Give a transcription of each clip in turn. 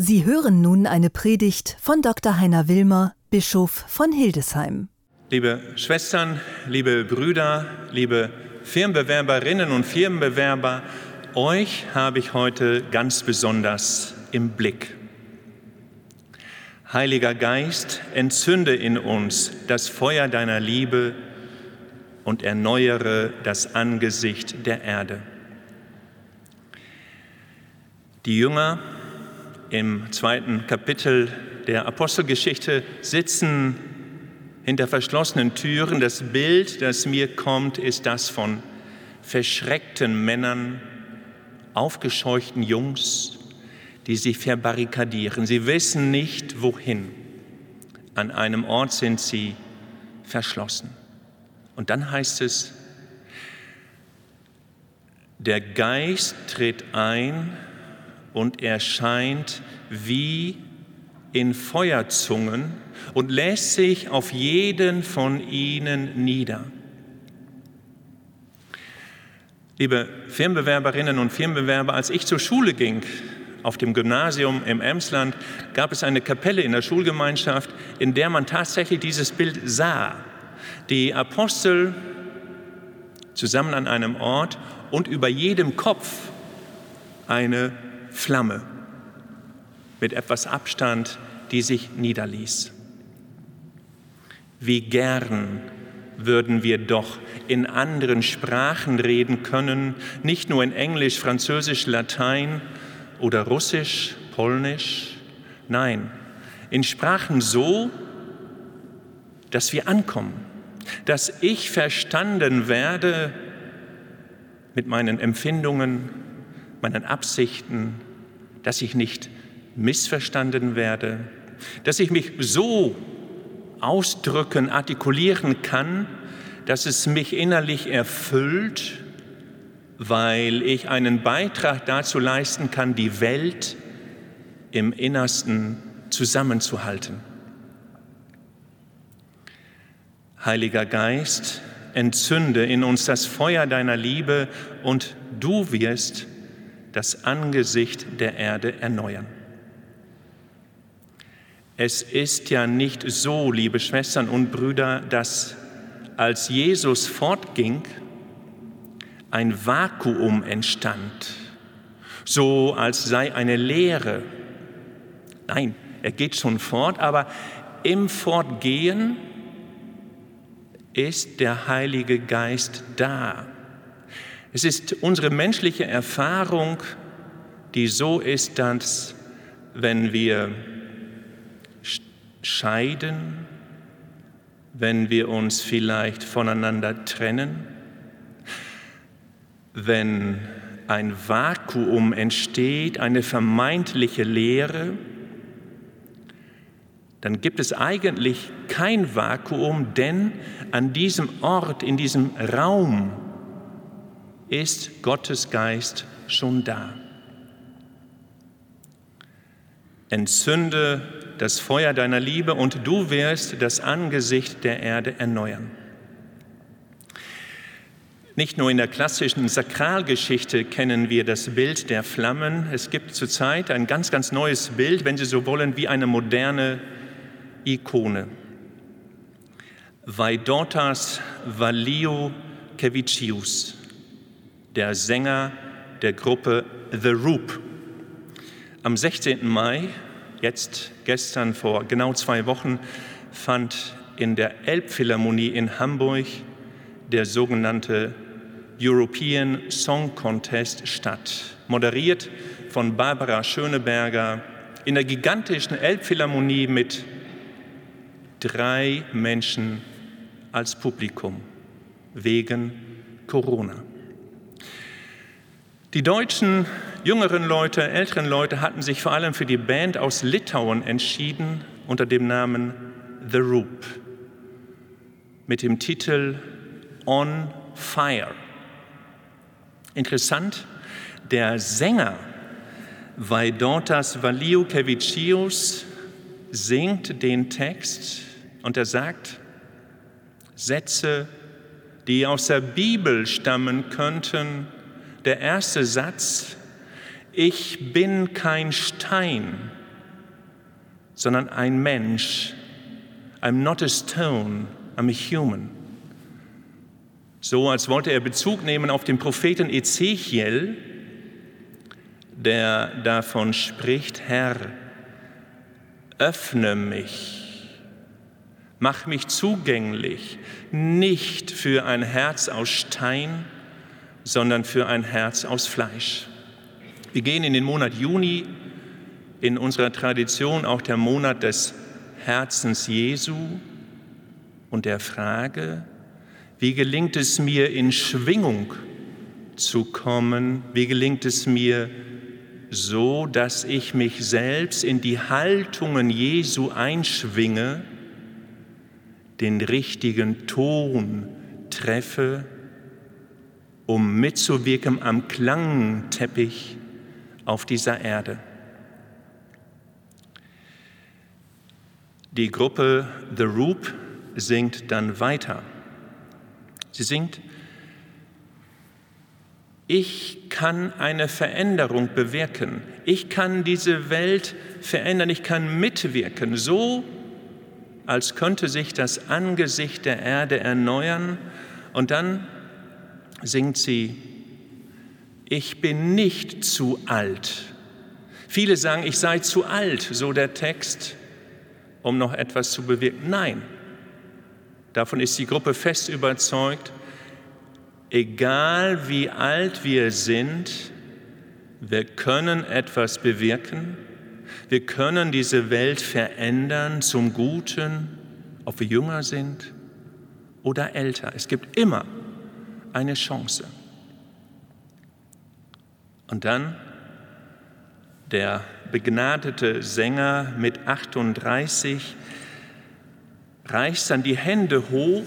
Sie hören nun eine Predigt von Dr. Heiner Wilmer, Bischof von Hildesheim. Liebe Schwestern, liebe Brüder, liebe Firmenbewerberinnen und Firmenbewerber, euch habe ich heute ganz besonders im Blick. Heiliger Geist, entzünde in uns das Feuer deiner Liebe und erneuere das Angesicht der Erde. Die Jünger im zweiten Kapitel der Apostelgeschichte sitzen hinter verschlossenen Türen. Das Bild, das mir kommt, ist das von verschreckten Männern, aufgescheuchten Jungs, die sich verbarrikadieren. Sie wissen nicht, wohin. An einem Ort sind sie verschlossen. Und dann heißt es, der Geist tritt ein und erscheint wie in Feuerzungen und lässt sich auf jeden von ihnen nieder. Liebe Firmenbewerberinnen und Firmenbewerber, als ich zur Schule ging, auf dem Gymnasium im Emsland, gab es eine Kapelle in der Schulgemeinschaft, in der man tatsächlich dieses Bild sah. Die Apostel zusammen an einem Ort und über jedem Kopf eine Flamme mit etwas Abstand, die sich niederließ. Wie gern würden wir doch in anderen Sprachen reden können, nicht nur in Englisch, Französisch, Latein oder Russisch, Polnisch, nein, in Sprachen so, dass wir ankommen, dass ich verstanden werde mit meinen Empfindungen, meinen Absichten, dass ich nicht missverstanden werde, dass ich mich so ausdrücken, artikulieren kann, dass es mich innerlich erfüllt, weil ich einen Beitrag dazu leisten kann, die Welt im Innersten zusammenzuhalten. Heiliger Geist, entzünde in uns das Feuer deiner Liebe und du wirst das Angesicht der Erde erneuern. Es ist ja nicht so, liebe Schwestern und Brüder, dass als Jesus fortging, ein Vakuum entstand, so als sei eine Leere. Nein, er geht schon fort, aber im Fortgehen ist der Heilige Geist da. Es ist unsere menschliche Erfahrung, die so ist, dass wenn wir scheiden, wenn wir uns vielleicht voneinander trennen, wenn ein Vakuum entsteht, eine vermeintliche Leere, dann gibt es eigentlich kein Vakuum, denn an diesem Ort, in diesem Raum ist Gottes Geist schon da. Entzünde das Feuer deiner Liebe und du wirst das Angesicht der Erde erneuern. Nicht nur in der klassischen Sakralgeschichte kennen wir das Bild der Flammen. Es gibt zurzeit ein ganz, ganz neues Bild, wenn Sie so wollen, wie eine moderne Ikone. Vaidotas Valio Kevicius, der Sänger der Gruppe The Roop. Am 16. Mai Jetzt, gestern, vor genau zwei Wochen, fand in der Elbphilharmonie in Hamburg der sogenannte European Song Contest statt, moderiert von Barbara Schöneberger in der gigantischen Elbphilharmonie mit drei Menschen als Publikum wegen Corona. Die Deutschen jüngeren Leute, älteren Leute hatten sich vor allem für die Band aus Litauen entschieden unter dem Namen The Roop mit dem Titel On Fire. Interessant, der Sänger Vaidotas Valiukevicius singt den Text und er sagt Sätze, die aus der Bibel stammen könnten, der erste Satz, ich bin kein Stein, sondern ein Mensch. I'm not a stone, I'm a human. So als wollte er Bezug nehmen auf den Propheten Ezechiel, der davon spricht, Herr, öffne mich, mach mich zugänglich, nicht für ein Herz aus Stein, sondern für ein Herz aus Fleisch. Wir gehen in den Monat Juni, in unserer Tradition auch der Monat des Herzens Jesu und der Frage, wie gelingt es mir in Schwingung zu kommen? Wie gelingt es mir so, dass ich mich selbst in die Haltungen Jesu einschwinge, den richtigen Ton treffe, um mitzuwirken am Klangteppich auf dieser Erde. Die Gruppe The Roop singt dann weiter. Sie singt, ich kann eine Veränderung bewirken. Ich kann diese Welt verändern. Ich kann mitwirken, so als könnte sich das Angesicht der Erde erneuern. Und dann singt sie, ich bin nicht zu alt. Viele sagen, ich sei zu alt, so der Text, um noch etwas zu bewirken. Nein, davon ist die Gruppe fest überzeugt, egal wie alt wir sind, wir können etwas bewirken, wir können diese Welt verändern zum Guten, ob wir jünger sind oder älter. Es gibt immer eine Chance. Und dann der begnadete Sänger mit 38 reißt dann die Hände hoch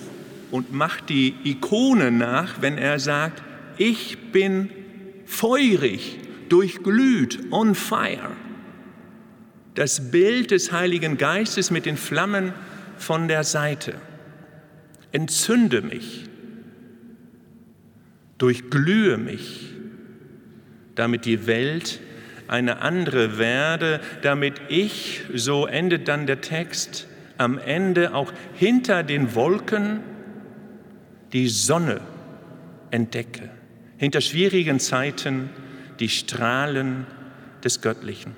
und macht die Ikone nach, wenn er sagt, ich bin feurig, durchglüht, on fire. Das Bild des Heiligen Geistes mit den Flammen von der Seite. Entzünde mich, durchglühe mich, damit die Welt eine andere werde, damit ich, so endet dann der Text, am Ende auch hinter den Wolken die Sonne entdecke, hinter schwierigen Zeiten die Strahlen des Göttlichen.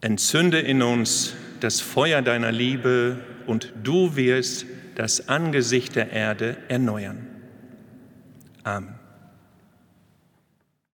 Entzünde in uns das Feuer deiner Liebe und du wirst das Angesicht der Erde erneuern. Amen.